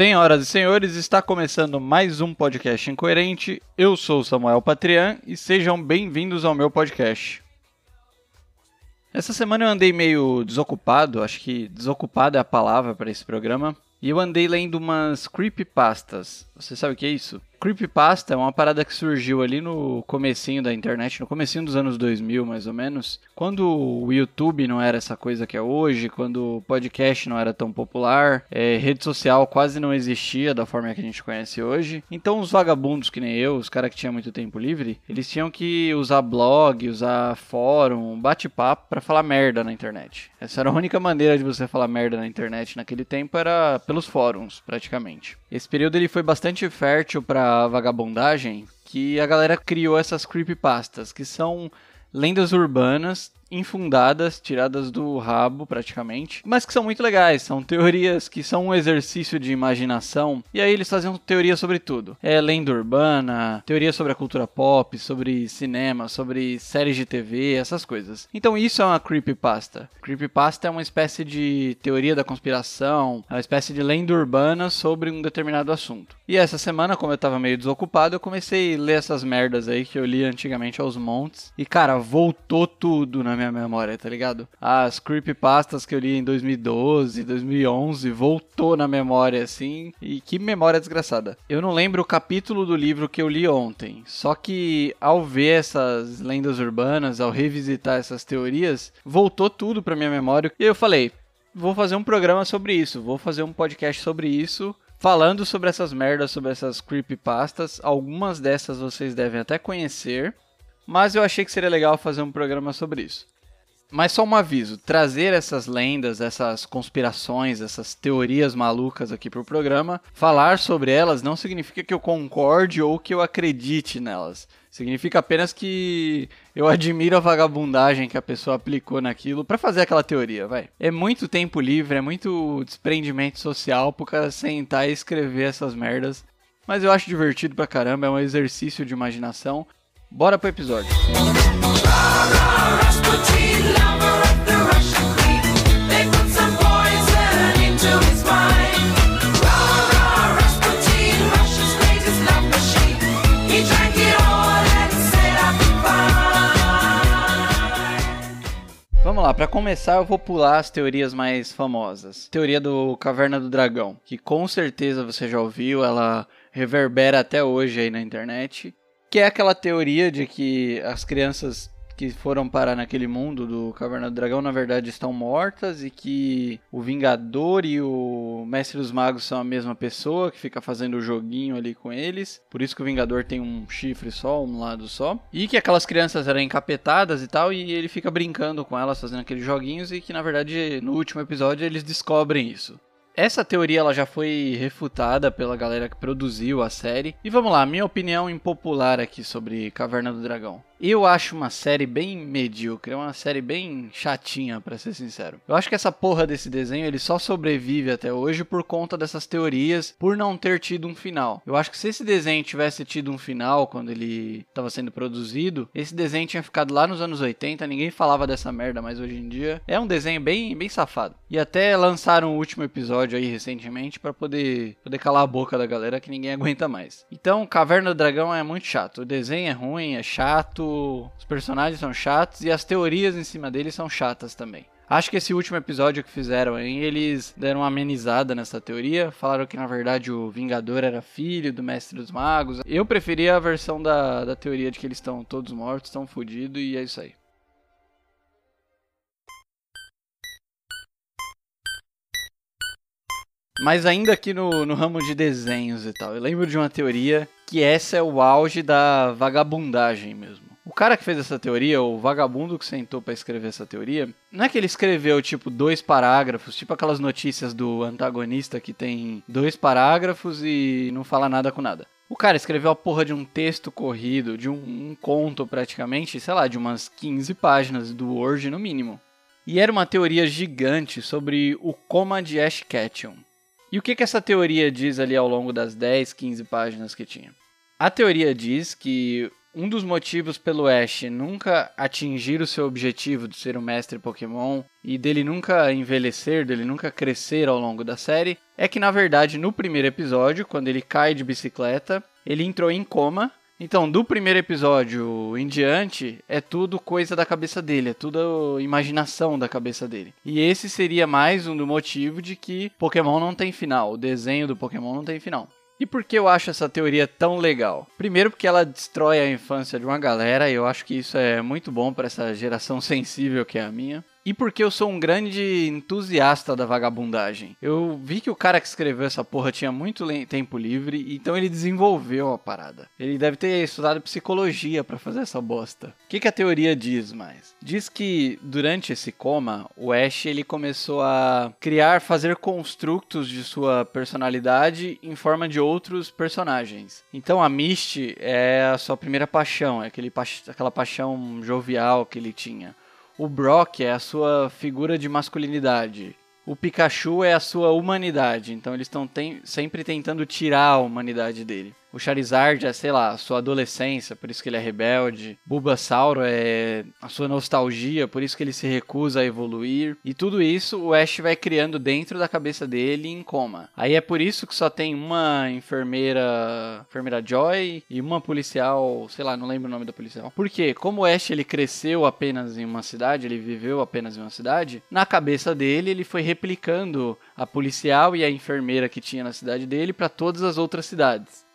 Senhoras e senhores, está começando mais um podcast incoerente. Eu sou Samuel Patrian e sejam bem-vindos ao meu podcast. Essa semana eu andei meio desocupado, acho que desocupado é a palavra para esse programa, e eu andei lendo umas creepypastas. Você sabe o que é isso? Creepypasta é uma parada que surgiu ali no comecinho da internet, no comecinho dos anos 2000, mais ou menos, quando o YouTube não era essa coisa que é hoje, quando o podcast não era tão popular, é, rede social quase não existia da forma que a gente conhece hoje. Então os vagabundos que nem eu, os caras que tinham muito tempo livre, eles tinham que usar blog, usar fórum, bate-papo para falar merda na internet. Essa era a única maneira de você falar merda na internet naquele tempo, era pelos fóruns, praticamente. Esse período ele foi bastante fértil para vagabundagem, que a galera criou essas creepypastas, que são lendas urbanas infundadas, tiradas do rabo praticamente, mas que são muito legais. São teorias que são um exercício de imaginação. E aí eles faziam teorias sobre tudo. É lenda urbana, teoria sobre a cultura pop, sobre cinema, sobre séries de TV, essas coisas. Então isso é uma creepypasta. Creepypasta é uma espécie de teoria da conspiração, é uma espécie de lenda urbana sobre um determinado assunto. E essa semana, como eu tava meio desocupado, eu comecei a ler essas merdas aí que eu li antigamente aos montes. E cara, voltou tudo na minha memória, tá ligado? As creepypastas que eu li em 2012, 2011, voltou na memória, assim. E que memória desgraçada. Eu não lembro o capítulo do livro que eu li ontem. Só que ao ver essas lendas urbanas, ao revisitar essas teorias, voltou tudo pra minha memória. E eu falei, vou fazer um programa sobre isso, vou fazer um podcast sobre isso falando sobre essas merdas, sobre essas creepypastas. Algumas dessas vocês devem até conhecer, mas eu achei que seria legal fazer um programa sobre isso. Mas só um aviso: trazer essas lendas, essas conspirações, essas teorias malucas aqui pro programa, falar sobre elas não significa que eu concorde ou que eu acredite nelas. Significa apenas que eu admiro a vagabundagem que a pessoa aplicou naquilo para fazer aquela teoria, vai. É muito tempo livre, é muito desprendimento social pro cara sentar e escrever essas merdas. Mas eu acho divertido pra caramba, é um exercício de imaginação. Bora pro episódio. Vamos lá, para começar eu vou pular as teorias mais famosas. Teoria do Caverna do Dragão, que com certeza você já ouviu, ela reverbera até hoje aí na internet, que é aquela teoria de que as crianças que foram parar naquele mundo do Caverna do Dragão, na verdade, estão mortas e que o Vingador e o Mestre dos Magos são a mesma pessoa que fica fazendo o joguinho ali com eles. Por isso que o Vingador tem um chifre só, um lado só. E que aquelas crianças eram encapetadas e tal, e ele fica brincando com elas, fazendo aqueles joguinhos, e que na verdade no último episódio eles descobrem isso. Essa teoria ela já foi refutada pela galera que produziu a série. E vamos lá, minha opinião impopular aqui sobre Caverna do Dragão. Eu acho uma série bem medíocre, é uma série bem chatinha, para ser sincero. Eu acho que essa porra desse desenho ele só sobrevive até hoje por conta dessas teorias, por não ter tido um final. Eu acho que se esse desenho tivesse tido um final quando ele estava sendo produzido, esse desenho tinha ficado lá nos anos 80, ninguém falava dessa merda, mas hoje em dia é um desenho bem, bem safado. E até lançaram o último episódio aí recentemente para poder, poder calar a boca da galera que ninguém aguenta mais. Então, Caverna do Dragão é muito chato. O desenho é ruim, é chato, os personagens são chatos e as teorias em cima deles são chatas também. Acho que esse último episódio que fizeram aí, eles deram uma amenizada nessa teoria. Falaram que na verdade o Vingador era filho do Mestre dos Magos. Eu preferia a versão da, da teoria de que eles estão todos mortos, estão fodidos e é isso aí. Mas ainda aqui no, no ramo de desenhos e tal, eu lembro de uma teoria que essa é o auge da vagabundagem mesmo. O cara que fez essa teoria, o vagabundo que sentou para escrever essa teoria, não é que ele escreveu tipo dois parágrafos, tipo aquelas notícias do antagonista que tem dois parágrafos e não fala nada com nada. O cara escreveu a porra de um texto corrido, de um, um conto praticamente, sei lá, de umas 15 páginas do Word no mínimo. E era uma teoria gigante sobre o coma de Ash Ketchum. E o que, que essa teoria diz ali ao longo das 10, 15 páginas que tinha? A teoria diz que um dos motivos pelo Ash nunca atingir o seu objetivo de ser um mestre Pokémon e dele nunca envelhecer, dele nunca crescer ao longo da série, é que na verdade no primeiro episódio, quando ele cai de bicicleta, ele entrou em coma. Então, do primeiro episódio em diante, é tudo coisa da cabeça dele, é tudo imaginação da cabeça dele. E esse seria mais um do motivo de que Pokémon não tem final, o desenho do Pokémon não tem final. E por que eu acho essa teoria tão legal? Primeiro, porque ela destrói a infância de uma galera, e eu acho que isso é muito bom para essa geração sensível que é a minha e porque eu sou um grande entusiasta da vagabundagem. Eu vi que o cara que escreveu essa porra tinha muito tempo livre, então ele desenvolveu a parada. Ele deve ter estudado psicologia para fazer essa bosta. O que, que, a teoria diz mais? Diz que durante esse coma, o Ash ele começou a criar, fazer construtos de sua personalidade em forma de outros personagens. Então a Misty é a sua primeira paixão, é aquele pa aquela paixão jovial que ele tinha. O Brock é a sua figura de masculinidade. O Pikachu é a sua humanidade. Então eles estão sempre tentando tirar a humanidade dele. O Charizard é, sei lá, a sua adolescência, por isso que ele é rebelde. Bulbasauro é a sua nostalgia, por isso que ele se recusa a evoluir. E tudo isso o Ash vai criando dentro da cabeça dele em coma. Aí é por isso que só tem uma enfermeira, enfermeira Joy e uma policial, sei lá, não lembro o nome da policial. Porque como o Ash ele cresceu apenas em uma cidade, ele viveu apenas em uma cidade, na cabeça dele ele foi replicando a policial e a enfermeira que tinha na cidade dele para todas as outras cidades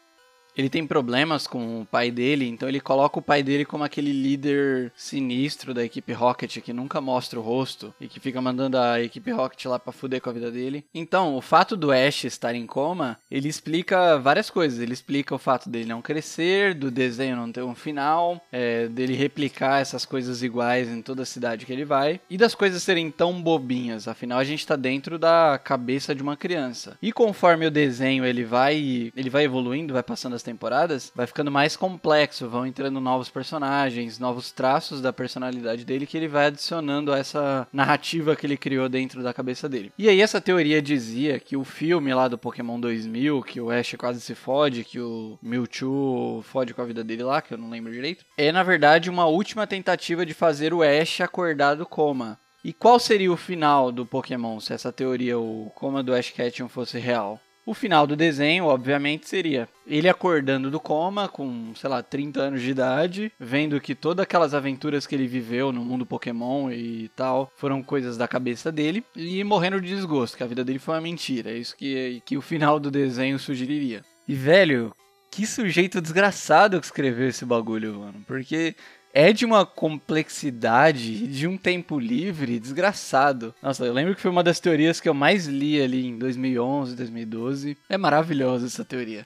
ele tem problemas com o pai dele, então ele coloca o pai dele como aquele líder sinistro da equipe Rocket que nunca mostra o rosto e que fica mandando a equipe Rocket lá pra fuder com a vida dele. Então, o fato do Ash estar em coma, ele explica várias coisas. Ele explica o fato dele não crescer, do desenho não ter um final, é, dele replicar essas coisas iguais em toda a cidade que ele vai e das coisas serem tão bobinhas. Afinal, a gente tá dentro da cabeça de uma criança. E conforme o desenho ele vai, ele vai evoluindo, vai passando as temporadas, vai ficando mais complexo, vão entrando novos personagens, novos traços da personalidade dele que ele vai adicionando a essa narrativa que ele criou dentro da cabeça dele. E aí essa teoria dizia que o filme lá do Pokémon 2000, que o Ash quase se fode, que o Mewtwo fode com a vida dele lá, que eu não lembro direito, é na verdade uma última tentativa de fazer o Ash acordar do coma. E qual seria o final do Pokémon se essa teoria, o coma do Ash Ketchum, fosse real? O final do desenho, obviamente, seria ele acordando do coma com, sei lá, 30 anos de idade, vendo que todas aquelas aventuras que ele viveu no mundo Pokémon e tal foram coisas da cabeça dele e morrendo de desgosto, que a vida dele foi uma mentira. É isso que, que o final do desenho sugeriria. E, velho, que sujeito desgraçado que escreveu esse bagulho, mano. Porque é de uma complexidade de um tempo livre desgraçado. Nossa, eu lembro que foi uma das teorias que eu mais li ali em 2011, 2012. É maravilhosa essa teoria.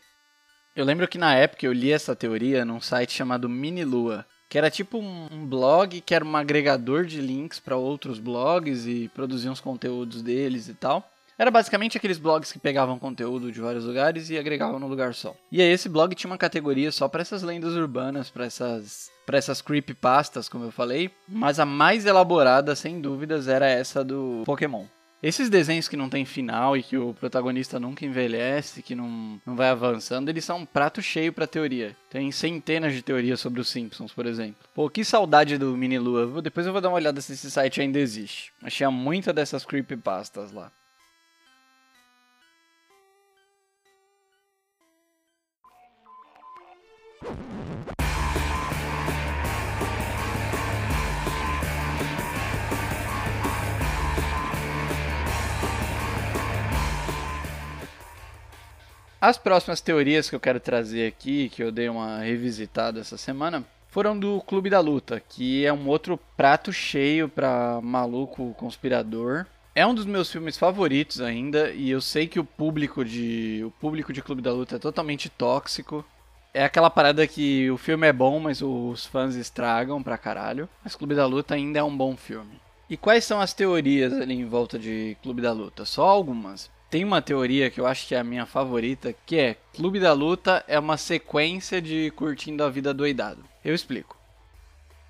Eu lembro que na época eu li essa teoria num site chamado Mini Lua, que era tipo um blog que era um agregador de links para outros blogs e produzia uns conteúdos deles e tal. Era basicamente aqueles blogs que pegavam conteúdo de vários lugares e agregavam no lugar só. E aí esse blog tinha uma categoria só para essas lendas urbanas, para essas para essas creepypastas, como eu falei, mas a mais elaborada, sem dúvidas, era essa do Pokémon. Esses desenhos que não tem final e que o protagonista nunca envelhece, que não, não vai avançando, eles são um prato cheio para teoria. Tem centenas de teorias sobre os Simpsons, por exemplo. Pô, que saudade do Mini Lua. Depois eu vou dar uma olhada se esse site ainda existe. Achei muita dessas creepypastas lá. As próximas teorias que eu quero trazer aqui, que eu dei uma revisitada essa semana, foram do Clube da Luta, que é um outro prato cheio para maluco conspirador. É um dos meus filmes favoritos ainda e eu sei que o público de o público de Clube da Luta é totalmente tóxico. É aquela parada que o filme é bom, mas os fãs estragam pra caralho. Mas Clube da Luta ainda é um bom filme. E quais são as teorias ali em volta de Clube da Luta? Só algumas. Tem uma teoria que eu acho que é a minha favorita, que é Clube da Luta é uma sequência de Curtindo a Vida Doidado. Eu explico.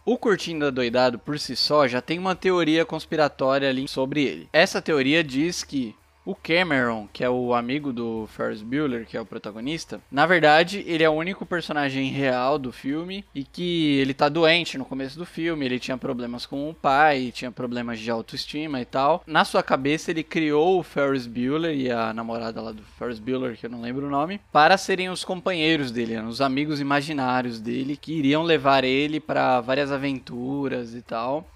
O Curtindo a Doidado por si só já tem uma teoria conspiratória ali sobre ele. Essa teoria diz que O Cameron, que é o amigo do Ferris Bueller, que é o protagonista, na verdade, ele é o único personagem real do filme e que ele tá doente no começo do filme, ele tinha problemas com o pai, tinha problemas de autoestima e tal. Na sua cabeça, ele criou o Ferris Bueller e a namorada lá do Ferris Bueller, que eu não lembro o nome, para serem os companheiros dele, os amigos imaginários dele que iriam levar ele para várias aventuras e tal.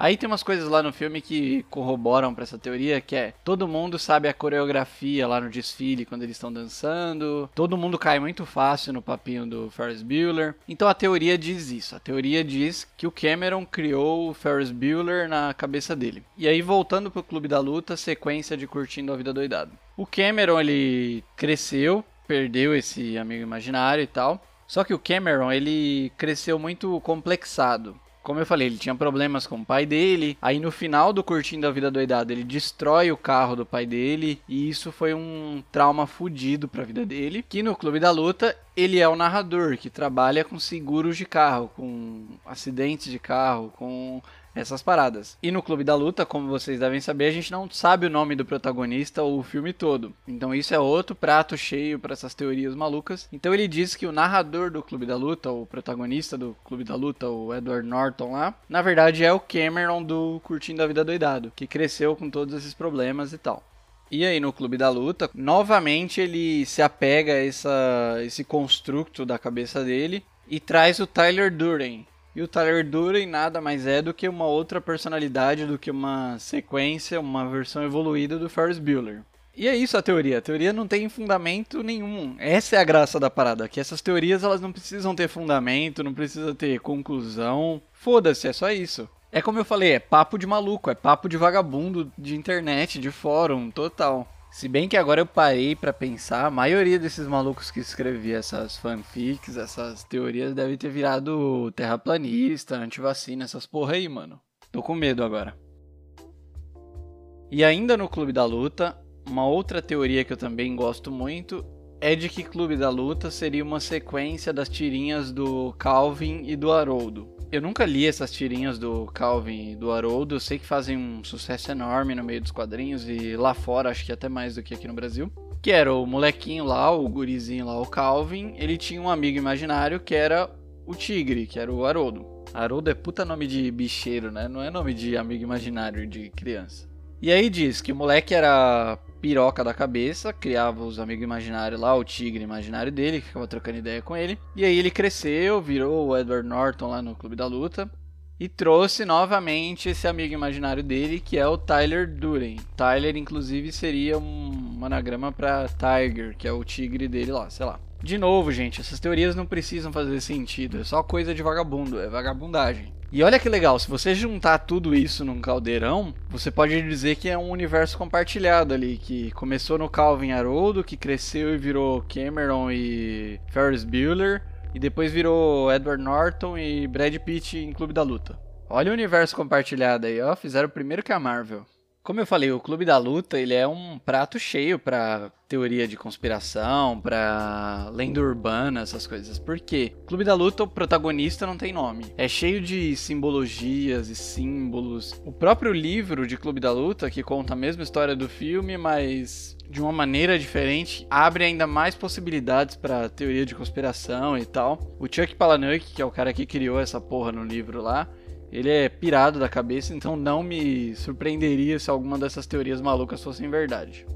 Aí tem umas coisas lá no filme que corroboram para essa teoria, que é todo mundo sabe a coreografia lá no desfile quando eles estão dançando, todo mundo cai muito fácil no papinho do Ferris Bueller. Então a teoria diz isso. A teoria diz que o Cameron criou o Ferris Bueller na cabeça dele. E aí voltando pro Clube da Luta, sequência de curtindo a vida doidado. O Cameron ele cresceu, perdeu esse amigo imaginário e tal. Só que o Cameron ele cresceu muito complexado. Como eu falei, ele tinha problemas com o pai dele. Aí no final do Curtindo a Vida Doidada, ele destrói o carro do pai dele. E isso foi um trauma fudido pra vida dele. Que no Clube da Luta, ele é o narrador que trabalha com seguros de carro, com acidentes de carro, com essas paradas. E no Clube da Luta, como vocês devem saber, a gente não sabe o nome do protagonista ou o filme todo. Então isso é outro prato cheio para essas teorias malucas. Então ele diz que o narrador do Clube da Luta, o protagonista do Clube da Luta, o Edward Norton lá, na verdade é o Cameron do Curtindo a Vida Doidado, que cresceu com todos esses problemas e tal. E aí no Clube da Luta, novamente ele se apega a essa, esse construto da cabeça dele e traz o Tyler Durden, e o Tyler Durden nada mais é do que uma outra personalidade, do que uma sequência, uma versão evoluída do Ferris Bueller. E é isso a teoria. A teoria não tem fundamento nenhum. Essa é a graça da parada, que essas teorias elas não precisam ter fundamento, não precisa ter conclusão. Foda-se, é só isso. É como eu falei, é papo de maluco, é papo de vagabundo de internet, de fórum, total. Se bem que agora eu parei para pensar, a maioria desses malucos que escreviam essas fanfics, essas teorias, deve ter virado terraplanista, antivacina, essas porra aí, mano. Tô com medo agora. E ainda no Clube da Luta, uma outra teoria que eu também gosto muito é que Clube da Luta seria uma sequência das tirinhas do Calvin e do Haroldo. Eu nunca li essas tirinhas do Calvin e do Haroldo. Eu sei que fazem um sucesso enorme no meio dos quadrinhos e lá fora, acho que até mais do que aqui no Brasil. Que era o molequinho lá, o gurizinho lá, o Calvin. Ele tinha um amigo imaginário que era o Tigre, que era o Haroldo. Haroldo é puta nome de bicheiro, né? Não é nome de amigo imaginário de criança. E aí diz que o moleque era piroca da cabeça, criava os amigos imaginários lá, o tigre imaginário dele, que ficava trocando ideia com ele. E aí ele cresceu, virou o Edward Norton lá no Clube da Luta. E trouxe novamente esse amigo imaginário dele, que é o Tyler Durden. Tyler, inclusive, seria um anagrama para Tiger, que é o tigre dele lá, sei lá. De novo, gente, essas teorias não precisam fazer sentido, é só coisa de vagabundo, é vagabundagem. E olha que legal, se você juntar tudo isso num caldeirão, você pode dizer que é um universo compartilhado ali, que começou no Calvin Haroldo, que cresceu e virou Cameron e Ferris Bueller, e depois virou Edward Norton e Brad Pitt em Clube da Luta. Olha o universo compartilhado aí, ó, fizeram primeiro que a Marvel. Como eu falei, o Clube da Luta ele é um prato cheio para teoria de conspiração, para lenda urbana, essas coisas. Por quê? Clube da Luta, o protagonista não tem nome. É cheio de simbologias e símbolos. O próprio livro de Clube da Luta, que conta a mesma história do filme, mas de uma maneira diferente, abre ainda mais possibilidades para teoria de conspiração e tal. O Chuck Palahniuk, que é o cara que criou essa porra no livro lá, ele é pirado da cabeça, então não me surpreenderia se alguma dessas teorias malucas fossem verdade.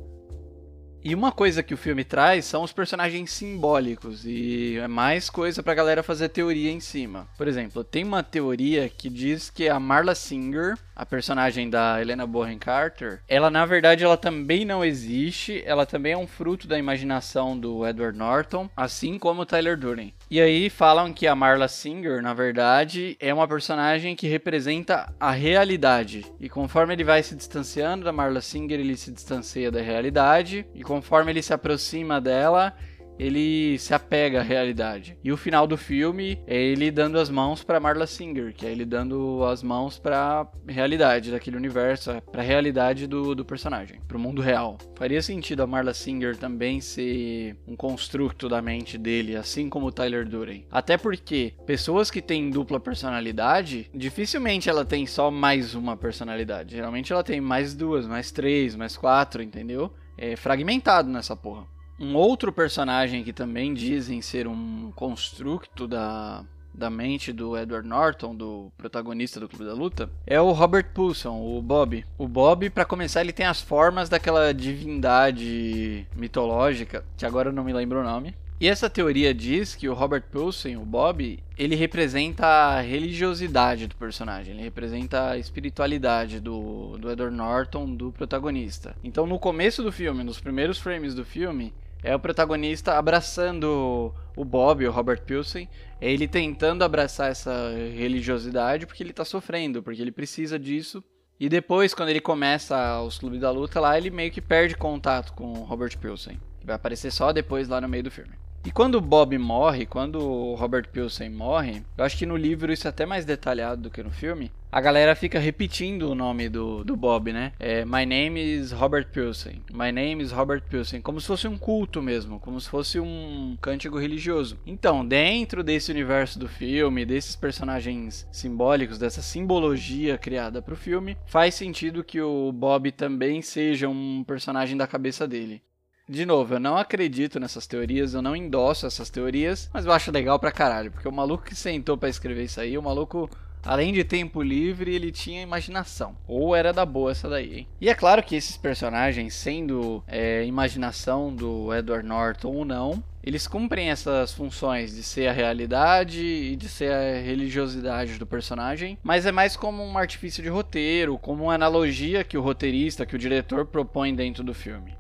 E uma coisa que o filme traz são os personagens simbólicos e é mais coisa pra galera fazer teoria em cima. Por exemplo, tem uma teoria que diz que a Marla Singer, a personagem da Helena Bonham Carter, ela na verdade ela também não existe, ela também é um fruto da imaginação do Edward Norton, assim como o Tyler Durden. E aí falam que a Marla Singer, na verdade, é uma personagem que representa a realidade. E conforme ele vai se distanciando da Marla Singer, ele se distancia da realidade e conforme ele se aproxima dela, ele se apega à realidade. E o final do filme é ele dando as mãos para Marla Singer, que é ele dando as mãos para realidade daquele universo, para a realidade do, do personagem, para o mundo real. Faria sentido a Marla Singer também ser um construto da mente dele, assim como o Tyler Durden. Até porque pessoas que têm dupla personalidade, dificilmente ela tem só mais uma personalidade. Geralmente ela tem mais duas, mais três, mais quatro, entendeu? É fragmentado nessa porra. Um outro personagem que também dizem ser um construto da, da mente do Edward Norton, do protagonista do Clube da Luta, é o Robert Poulson, o Bob. O Bob, para começar, ele tem as formas daquela divindade mitológica, que agora eu não me lembro o nome. E essa teoria diz que o Robert Poulson, o Bob, ele representa a religiosidade do personagem, ele representa a espiritualidade do, do Edward Norton, do protagonista. Então, no começo do filme, nos primeiros frames do filme, é o protagonista abraçando o Bob, o Robert Pilsen, é ele tentando abraçar essa religiosidade porque ele tá sofrendo, porque ele precisa disso. E depois, quando ele começa os clubes da luta lá, ele meio que perde contato com o Robert Pilsen, que vai aparecer só depois lá no meio do filme. E quando o Bob morre, quando o Robert Pilsen morre, eu acho que no livro isso é até mais detalhado do que no filme. A galera fica repetindo o nome do, do Bob, né? É, My name is Robert Pilsen. My name is Robert Pilsen. Como se fosse um culto mesmo, como se fosse um cântico religioso. Então, dentro desse universo do filme, desses personagens simbólicos, dessa simbologia criada para o filme, faz sentido que o Bob também seja um personagem da cabeça dele. De novo, eu não acredito nessas teorias, eu não endosso essas teorias, mas eu acho legal pra caralho, porque o maluco que sentou para escrever isso aí, o maluco Além de tempo livre, ele tinha imaginação. Ou era da boa essa daí, hein? E é claro que esses personagens, sendo é, imaginação do Edward Norton ou não, eles cumprem essas funções de ser a realidade e de ser a religiosidade do personagem, mas é mais como um artifício de roteiro, como uma analogia que o roteirista, que o diretor propõe dentro do filme.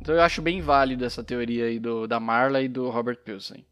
Então eu acho bem válido essa teoria aí do, da Marla e do Robert Pilsen.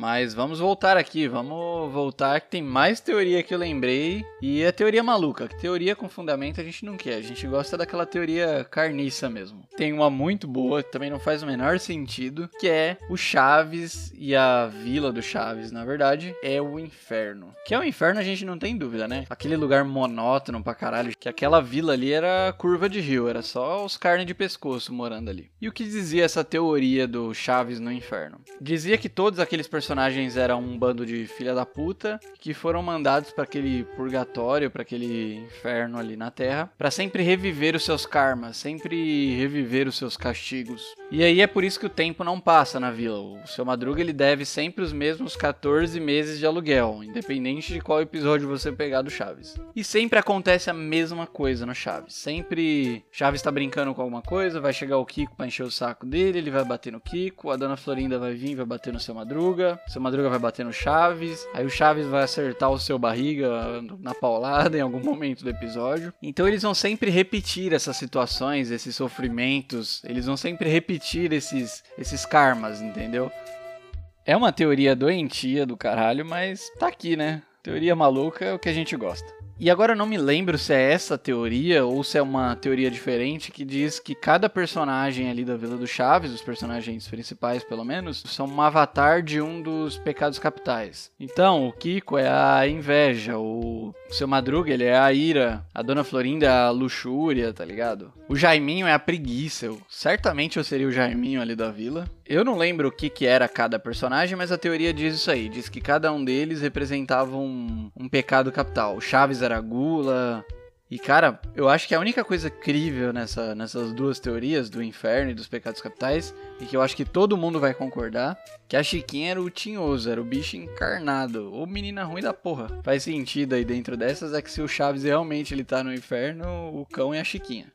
Mas vamos voltar aqui, vamos voltar que tem mais teoria que eu lembrei e é teoria maluca. Que teoria com fundamento a gente não quer, a gente gosta daquela teoria carniça mesmo. Tem uma muito boa, que também não faz o menor sentido, que é o Chaves e a vila do Chaves, na verdade, é o inferno. Que é o inferno a gente não tem dúvida, né? Aquele lugar monótono pra caralho, que aquela vila ali era curva de rio, era só os carnes de pescoço morando ali. E o que dizia essa teoria do Chaves no inferno? Dizia que todos aqueles personagens personagens eram um bando de filha da puta que foram mandados para aquele purgatório, para aquele inferno ali na Terra, para sempre reviver os seus karmas, sempre reviver os seus castigos. E aí é por isso que o tempo não passa na vila. O seu Madruga ele deve sempre os mesmos 14 meses de aluguel, independente de qual episódio você pegar do Chaves. E sempre acontece a mesma coisa no Chaves. Sempre Chaves tá brincando com alguma coisa, vai chegar o Kiko para encher o saco dele, ele vai bater no Kiko, a dona Florinda vai vir, vai bater no seu Madruga, seu Madruga vai bater no Chaves, aí o Chaves vai acertar o seu barriga na paulada em algum momento do episódio. Então eles vão sempre repetir essas situações, esses sofrimentos, eles vão sempre repetir esses, esses karmas, entendeu? É uma teoria doentia do caralho, mas tá aqui, né? Teoria maluca é o que a gente gosta. E agora eu não me lembro se é essa teoria ou se é uma teoria diferente que diz que cada personagem ali da Vila do Chaves, os personagens principais pelo menos, são um avatar de um dos pecados capitais. Então, o Kiko é a inveja, o seu Madruga ele é a ira, a Dona Florinda é a luxúria, tá ligado? O Jaiminho é a preguiça. Eu, certamente eu seria o Jaiminho ali da vila. Eu não lembro o que, que era cada personagem, mas a teoria diz isso aí. Diz que cada um deles representava um, um pecado capital. O Chaves era gula, e cara, eu acho que a única coisa crível nessa, nessas duas teorias, do inferno e dos pecados capitais, e que eu acho que todo mundo vai concordar, que a Chiquinha era o tinhoso, era o bicho encarnado, ou menina ruim da porra. Faz sentido aí dentro dessas é que se o Chaves realmente ele tá no inferno, o cão é a Chiquinha.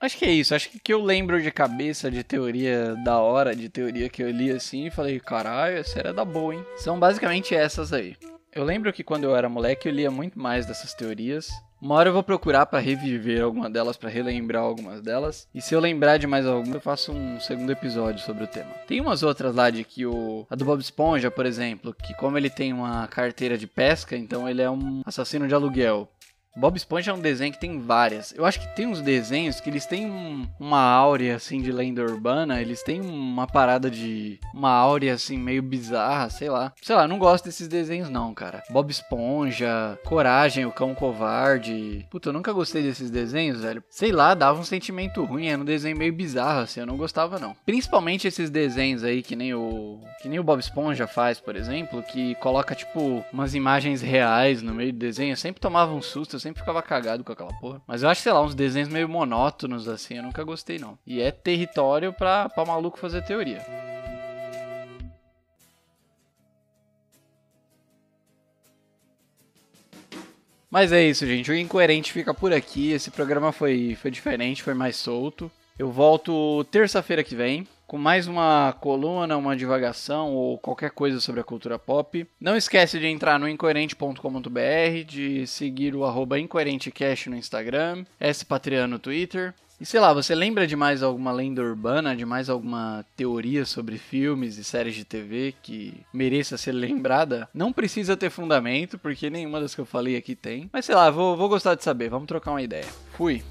Acho que é isso. Acho que que eu lembro de cabeça de teoria da hora, de teoria que eu li assim e falei, caralho, essa era da boa, hein? São basicamente essas aí. Eu lembro que quando eu era moleque eu lia muito mais dessas teorias. Uma hora eu vou procurar para reviver alguma delas, para relembrar algumas delas. E se eu lembrar de mais alguma, eu faço um segundo episódio sobre o tema. Tem umas outras lá de que o. A do Bob Esponja, por exemplo, que como ele tem uma carteira de pesca, então ele é um assassino de aluguel. Bob Esponja é um desenho que tem várias. Eu acho que tem uns desenhos que eles têm um, uma áurea assim de lenda urbana, eles têm uma parada de uma áurea assim meio bizarra, sei lá. Sei lá, não gosto desses desenhos não, cara. Bob Esponja, Coragem, o Cão Covarde. Puta, eu nunca gostei desses desenhos, velho. Sei lá, dava um sentimento ruim, era um desenho meio bizarro assim, eu não gostava não. Principalmente esses desenhos aí que nem o que nem o Bob Esponja faz, por exemplo, que coloca tipo umas imagens reais no meio do desenho. Eu sempre tomava um susto, sempre ficava cagado com aquela porra. Mas eu acho, sei lá, uns desenhos meio monótonos assim, eu nunca gostei não. E é território pra, pra maluco fazer teoria. Mas é isso, gente. O Incoerente fica por aqui. Esse programa foi, foi diferente, foi mais solto. Eu volto terça-feira que vem com mais uma coluna, uma divagação ou qualquer coisa sobre a cultura pop. Não esquece de entrar no incoerente.com.br, de seguir o arroba incoerentecast no Instagram, Patriano no Twitter. E sei lá, você lembra de mais alguma lenda urbana, de mais alguma teoria sobre filmes e séries de TV que mereça ser lembrada? Não precisa ter fundamento, porque nenhuma das que eu falei aqui tem. Mas sei lá, vou, vou gostar de saber, vamos trocar uma ideia. Fui!